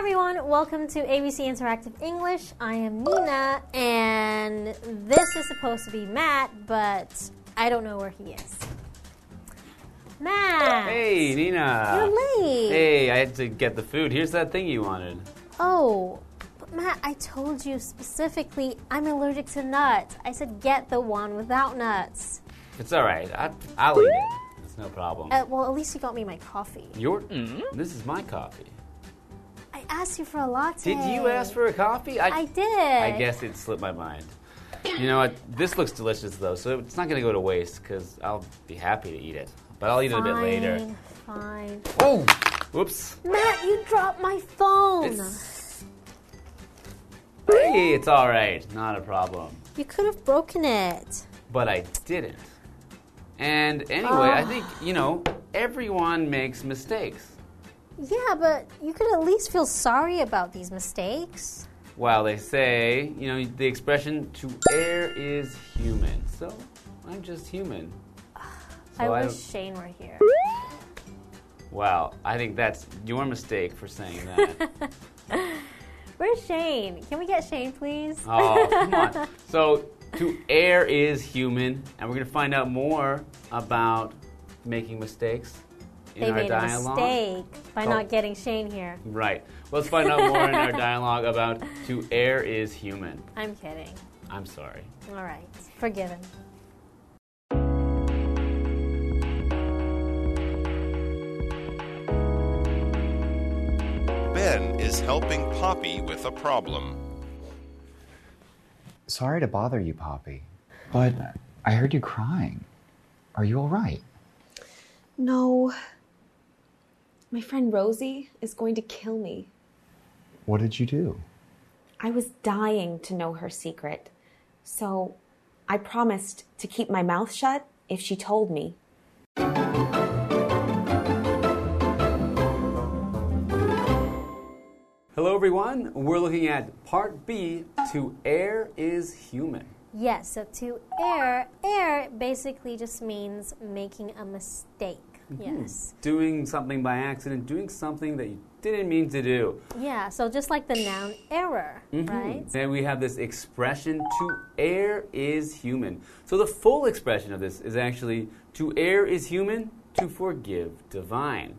everyone, welcome to ABC Interactive English. I am Nina, and this is supposed to be Matt, but I don't know where he is. Matt! Hey, Nina. You're late. Hey, I had to get the food. Here's that thing you wanted. Oh, but Matt, I told you specifically I'm allergic to nuts. I said get the one without nuts. It's all right. I, I'll eat it. It's no problem. Uh, well, at least you got me my coffee. Your, this is my coffee. I asked you for a latte. Did you ask for a coffee? I did. I guess it slipped my mind. You know what? This looks delicious though, so it's not going to go to waste because I'll be happy to eat it. But I'll eat it a bit later. Fine. Oh, whoops. Matt, you dropped my phone. It's, hey, it's all right. Not a problem. You could have broken it. But I didn't. And anyway, I ah. think, you know, everyone makes mistakes. Yeah, but you could at least feel sorry about these mistakes. Well, they say, you know, the expression to err is human. So I'm just human. I So I wish don't- Shane were here. Wow, I think that's your mistake for saying that. Where's Shane? Can we get Shane, please? oh, come on. So to err is human, and we're going to find out more about making mistakes in they our made dialogue. a mistake by Oh. not getting Shane here. Right. Let's find out more in our dialogue about to err is human. I'm kidding. I'm sorry. All right, forgiven. Ben is helping Poppy with a problem. Sorry to bother you, Poppy, but I heard you crying. Are you all right? No. My friend Rosie is going to kill me. What did you do? I was dying to know her secret. So I promised to keep my mouth shut if she told me. Hello, everyone. We're looking at part B to err is human. Yes, so to err, err basically just means making a mistake. Mm-hmm. Yes. Doing something by accident, doing something that you didn't mean to do. Yeah, so just like the noun error, right? And we have this expression to err is human. So the full expression of this is actually to err is human, to forgive divine.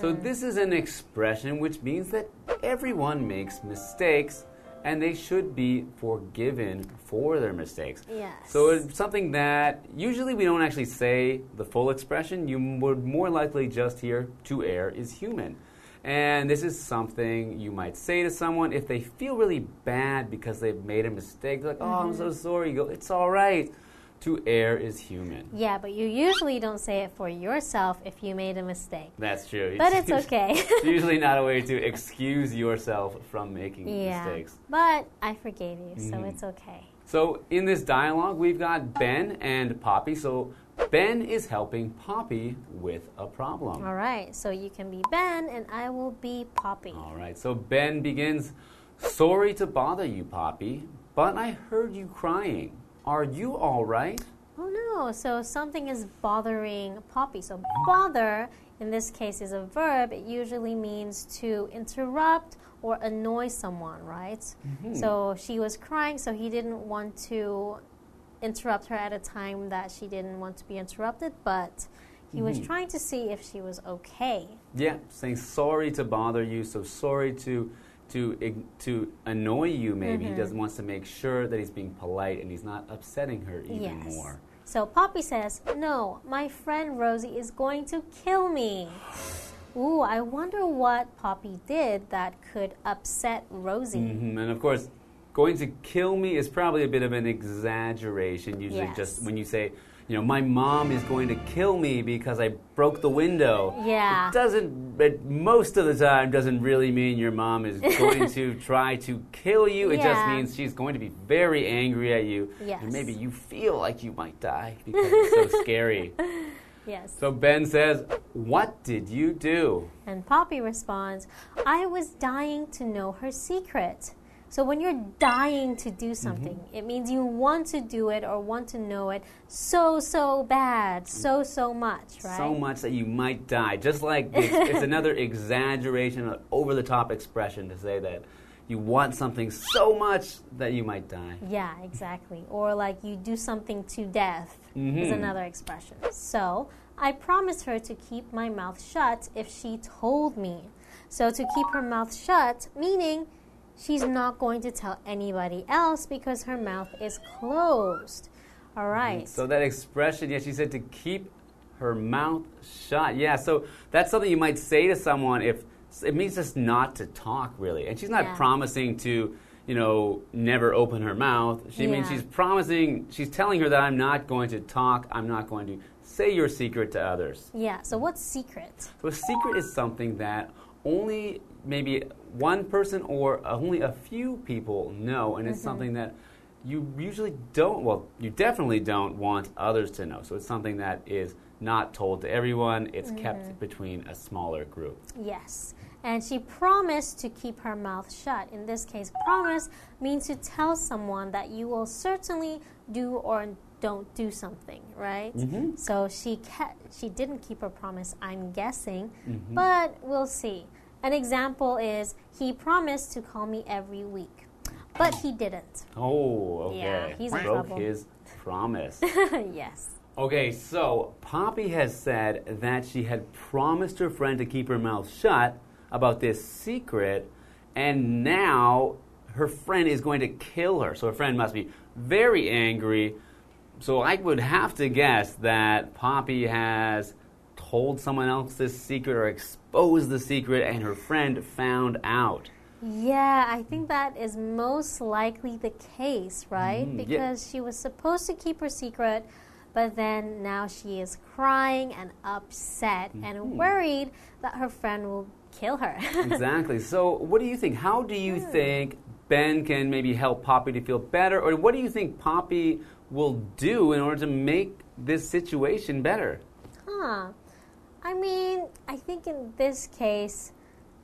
So this is an expression which means that everyone makes mistakes and they should be forgiven for their mistakes. Yes. So it's something that usually we don't actually say the full expression. You would more likely just hear to err is human. And this is something you might say to someone if they feel really bad because they've made a mistake. They're like, oh, I'm so mm-hmm. sorry. You go, it's all right. To err is human. Yeah, but you usually don't say it for yourself if you made a mistake. That's true. But it's okay. it's usually not a way to excuse yourself from making yeah. mistakes. But I forgave you, so Mhm. it's okay. So in this dialogue, we've got Ben and Poppy. So Ben is helping Poppy with a problem. All right, so you can be Ben and I will be Poppy. All right. So Ben begins, "Sorry to bother you, Poppy, but I heard you crying. Are you all right?" Oh no, so something is bothering Poppy. So bother in this case is a verb. It usually means to interrupt or annoy someone, right? Mm-hmm. So she was crying, so he didn't want to interrupt her at a time that she didn't want to be interrupted, but he was mm-hmm. trying to see if she was okay. Yeah, saying sorry to bother you. So sorry to to to annoy you. Maybe Mm-hmm. he doesn't wants to make sure that he's being polite and he's not upsetting her even yes. more. So Poppy says, No, my friend Rosie is going to kill me. Ooh, I wonder what Poppy did that could upset Rosie. hmm And of course, going to kill me is probably a bit of an exaggeration. Usually, Yes. just when you say, you know, my mom is going to kill me because I broke the window. Yeah. It doesn't, but most of the time, doesn't really mean your mom is going to try to kill you. It just means she's going to be very angry at you. Yes. And maybe you feel like you might die because it's so scary. Yes. So Ben says, What did you do? And Poppy responds, I was dying to know her secret. So when you're dying to do something, Mm-hmm. it means you want to do it or want to know it so so bad, so so much, right? So much that you might die. Just like it's, it's another exaggeration, an over the top expression to say that you want something so much that you might die. Yeah, exactly. Or like you do something to death is Mhm. another expression. So I promised her to keep my mouth shut if she told me. So to keep her mouth shut, meaning she's not going to tell anybody else because her mouth is closed. All mm-hmm. right. So that expression, yeah, she said to keep her mouth shut. Yeah, so that's something you might say to someone if it means just not to talk really. And she's not Yeah. promising to, you know, never open her mouth. She means she's promising, she's telling her that I'm not going to talk, I'm not going to say your secret to others. yeah. So what's secret? So a secret is something that only maybe one person or only a few people know, and it's mm-hmm. something that you usually don't, well, you definitely don't want others to know. So it's something that is not told to everyone, it's kept mm-hmm. between a smaller group. Yes. And she promised to keep her mouth shut. In this case, promise means to tell someone that you will certainly do or don't do something, right? Mm-hmm. So she kept, she didn't keep her promise, I'm guessing, but we'll see. An example is he promised to call me every week, but he didn't. Oh, okay. Yeah, he's in Broke trouble. his promise. yes. Okay, so Poppy has said that she had promised her friend to keep her mouth shut about this secret, and now her friend is going to kill her. So her friend must be very angry. So I would have to guess that Poppy has told someone else this secret or exposed the secret, and her friend found out. Yeah, I think that is most likely the case, right? Mm, yeah. because she was supposed to keep her secret, but then now she is crying and upset Mm-hmm. and worried that her friend will kill her. exactly. So, what do you think? How do you Hmm. think Ben can maybe help Poppy to feel better, or what do you think Poppy will do in order to make this situation better? huh. I mean, I think in this case,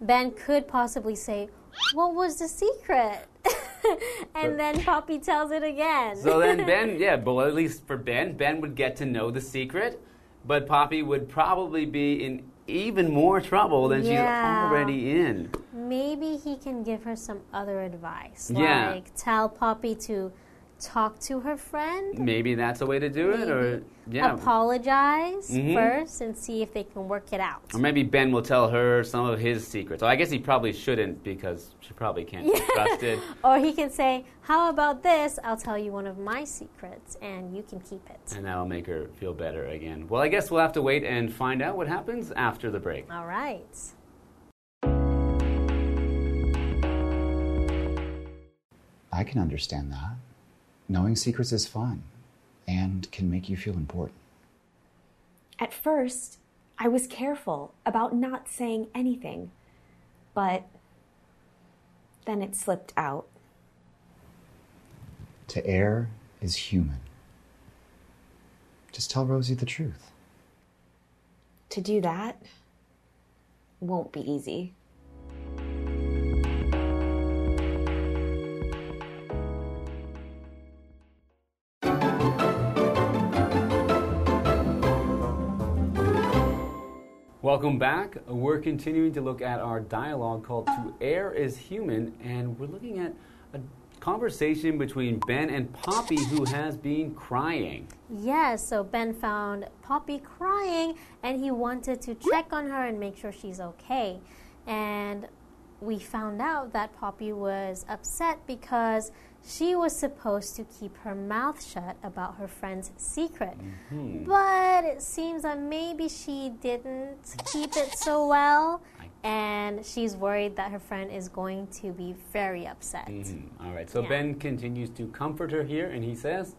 Ben could possibly say, What was the secret? and then Poppy tells it again. So then Ben, yeah, well, at least for Ben, Ben would get to know the secret, but Poppy would probably be in even more trouble than Yeah. she's already in. Maybe he can give her some other advice. Yeah. Like tell Poppy to talk to her friend. Maybe that's a way to do it, or yeah. Apologize Mhm. first and see if they can work it out. Or maybe Ben will tell her some of his secrets. So I guess he probably shouldn't because she probably can't be trusted. Or he can say, How about this? I'll tell you one of my secrets and you can keep it. And that'll make her feel better again. Well, I guess we'll have to wait and find out what happens after the break. All right. I can understand that. Knowing secrets is fun and can make you feel important. At first, I was careful about not saying anything, but then it slipped out. To err is human. Just tell Rosie the truth. To do that won't be easy. Welcome back. We're continuing to look at our dialogue called To Err is Human, and we're looking at a conversation between Ben and Poppy, who has been crying. Yes, so Ben found Poppy crying and he wanted to check on her and make sure she's okay. And we found out that Poppy was upset because she was supposed to keep her mouth shut about her friend's secret. But it seems that maybe she didn't keep it so well. And she's worried that her friend is going to be very upset. Mhm. All right, so Yeah. Ben continues to comfort her here, and he says,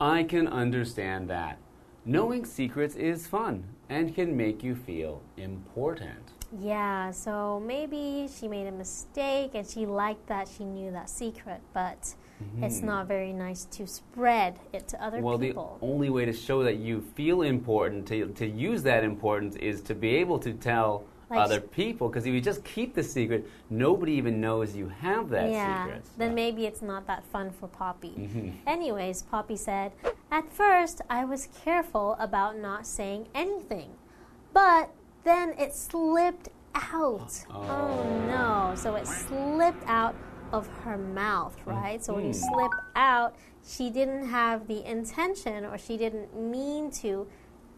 I can understand that. Knowing secrets is fun and can make you feel important. Yeah, so maybe she made a mistake and she liked that she knew that secret, but it's not very nice to spread it to other Mm-hmm. Well, the only way to show that you feel important, to, to use that importance, is to be able to tell Like- other people because if you just keep the secret, nobody even knows you have that yeah, secret. then So- maybe it's not that fun for Poppy. Mm-hmm. Anyways, Poppy said, At first, I was careful about not saying anything, but then it slipped out. Oh, no. So it slipped out of her mouth, right? So when you Mm-hmm. slip out, she didn't have the intention or she didn't mean to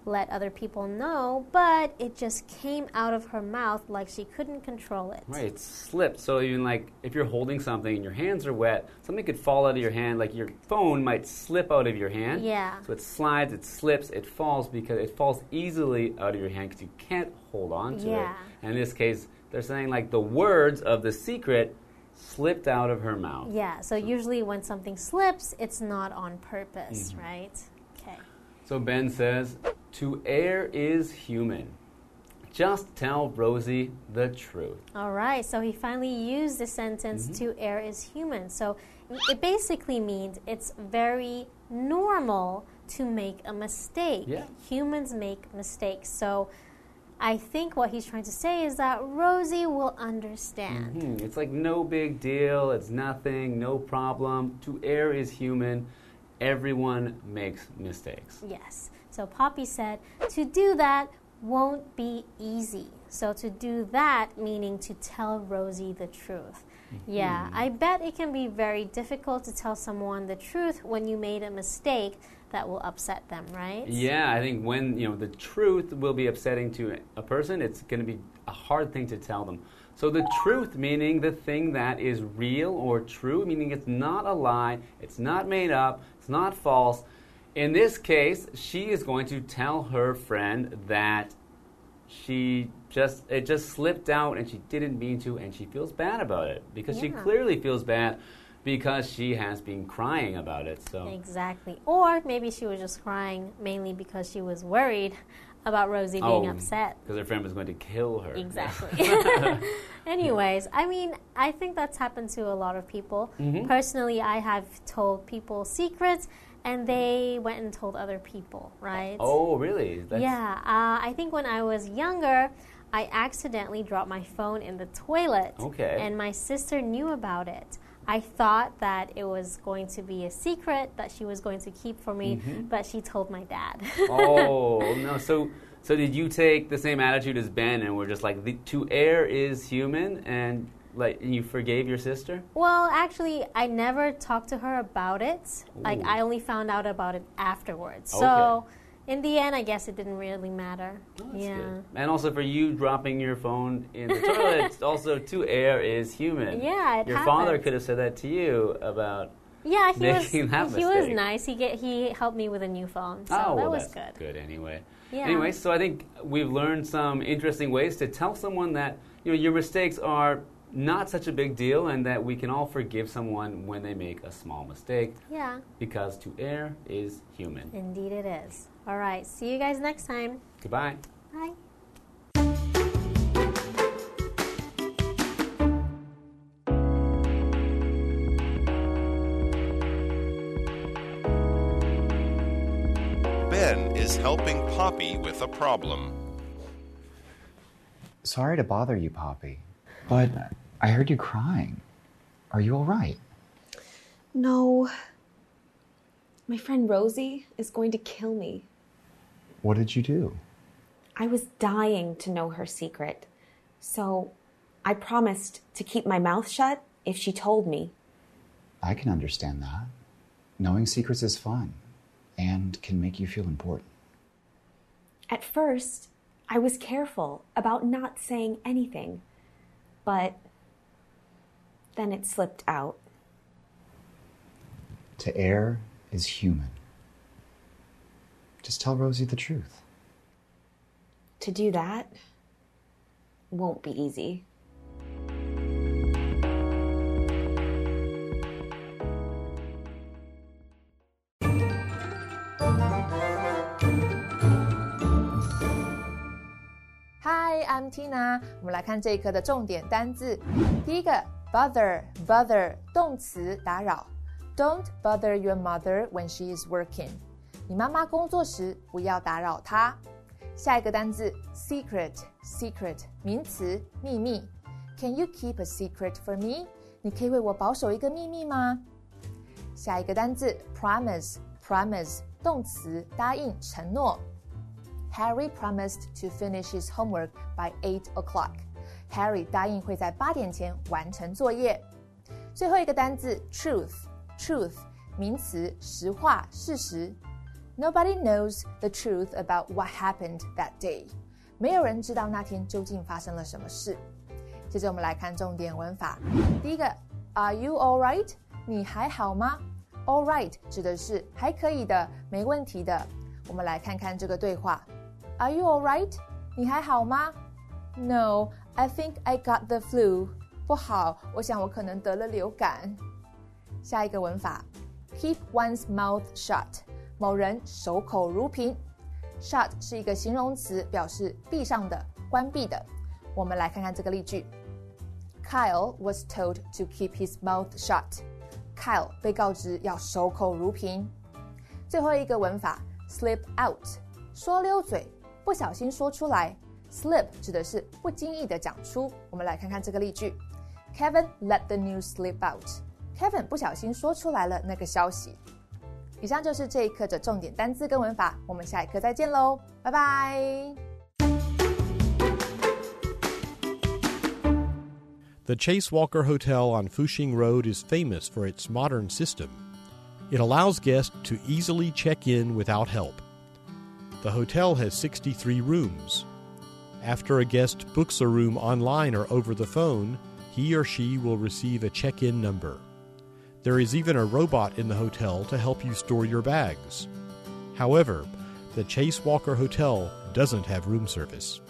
let other people know, but it just came out of her mouth like she couldn't control it. Right, it slipped. So even like if you're holding something and your hands are wet, something could fall out of your hand. Like your phone might slip out of your hand. Yeah. So it slides, it slips, it falls because it falls easily out of your hand because you can't hold on to Yeah. it. And in this case, they're saying like the words of the secret slipped out of her mouth. Yeah, so usually when something slips, it's not on purpose, Mm-hmm. right? So Ben says, "To err is human. Just tell Rosie the truth." All right, so he finally used the sentence Mm-hmm. to err is human. So it basically means it's very normal to make a mistake. Yeah. Humans make mistakes. So I think what he's trying to say is that Rosie will understand. Hmm, It's like no big deal. It's nothing. No problem. To err is human. Everyone makes mistakes. Yes. So Poppy said, to do that won't be easy. So to do that, meaning to tell Rosie the truth. Mm-hmm. Yeah, I bet it can be very difficult to tell someone the truth when you made a mistake that will upset them, right? Yeah, I think when you know the truth will be upsetting to a person, it's going to be a hard thing to tell them. So the truth, meaning the thing that is real or true, meaning it's not a lie, it's not made up, it's not false. In this case, she is going to tell her friend that she just it just slipped out and she didn't mean to and she feels bad about it because she clearly feels bad because she has been crying about it. So Exactly. Or maybe she was just crying mainly because she was worried about Rosie being Oh, upset. because her friend was going to kill her. Exactly. Anyways, I mean, I think that's happened to a lot of people. Personally, I have told people secrets and they went and told other people, right? Oh, really? That's, yeah. Uh, I think when I was younger, I accidentally dropped my phone in the toilet. Okay. And my sister knew about it. I thought that it was going to be a secret that she was going to keep for me, mm-hmm. but she told my dad. oh no. So, so did you take the same attitude as Ben and were just like, the, to err is human, and like you forgave your sister? Well, actually, I never talked to her about it. Like, I only found out about it afterwards. Okay. So, in the end, I guess it didn't really matter. Oh, yeah. good. And also for you dropping your phone in the toilet, also to err is human. Yeah, it Your father could have said that to you about. Yeah, he was. Making that he was nice. He get he helped me with a new phone, so oh, that was good. good anyway. Yeah. Anyway, so I think we've learned some interesting ways to tell someone that you know your mistakes are not such a big deal, and that we can all forgive someone when they make a small mistake, Yeah, because to err is human. indeed it is. All right, see you guys next time. Goodbye. Bye. Ben is helping Poppy with a problem. Sorry to bother you, Poppy, but I heard you crying. Are you all right? No. My friend Rosie is going to kill me. What did you do? I was dying to know her secret. So I promised to keep my mouth shut if she told me. I can understand that. Knowing secrets is fun and can make you feel important. At first, I was careful about not saying anything, but then it slipped out. To err is human. Just tell Rosie the truth. To do that won't be easy. Tina。我们来看这一课的重点单字。第一个，bother，bother，动词，打扰。Don't bother your mother when she is working。你妈妈工作时不要打扰她。下一个单字 secret，secret 名词，秘密。Can you keep a secret for me？你可以为我保守一个秘密吗？下一个单字 promise，promise 动词，答应、承诺。Harry promised to finish his homework by eight o'clock. Harry 答应会在八点前完成作业。最后一个单字 truth，truth 名词，实话、事实。Nobody knows the truth about what happened that day. 没有人知道那天究竟发生了什么事。接着我们来看重点文法。第一个，Are you all right？你还好吗？All right 指的是还可以的，没问题的。我们来看看这个对话。 Are you all right？你还好吗？No, I think I got the flu. 不好，我想我可能得了流感。下一个文法，keep one's mouth shut，某人守口如瓶。shut 是一个形容词，表示闭上的、关闭的。我们来看看这个例句：Kyle was told to keep his mouth shut。Kyle 被告知要守口如瓶。最后一个文法，slip out，说溜嘴， 不小心说出来。slip 指的是不经意的讲出。我们来看看这个例句。Kevin let the news slip out. Kevin 不小心说出来了那个消息。以上就是这一课的重点单词跟文法，我们下一课再见喽，拜拜。The Chase Walker Hotel on Fuxing Road is famous for its modern system. It allows guests to easily check in without help. The hotel has 63 rooms. After a guest books a room online or over the phone, he or she will receive a check in number. There is even a robot in the hotel to help you store your bags. However, the Chase Walker Hotel doesn't have room service.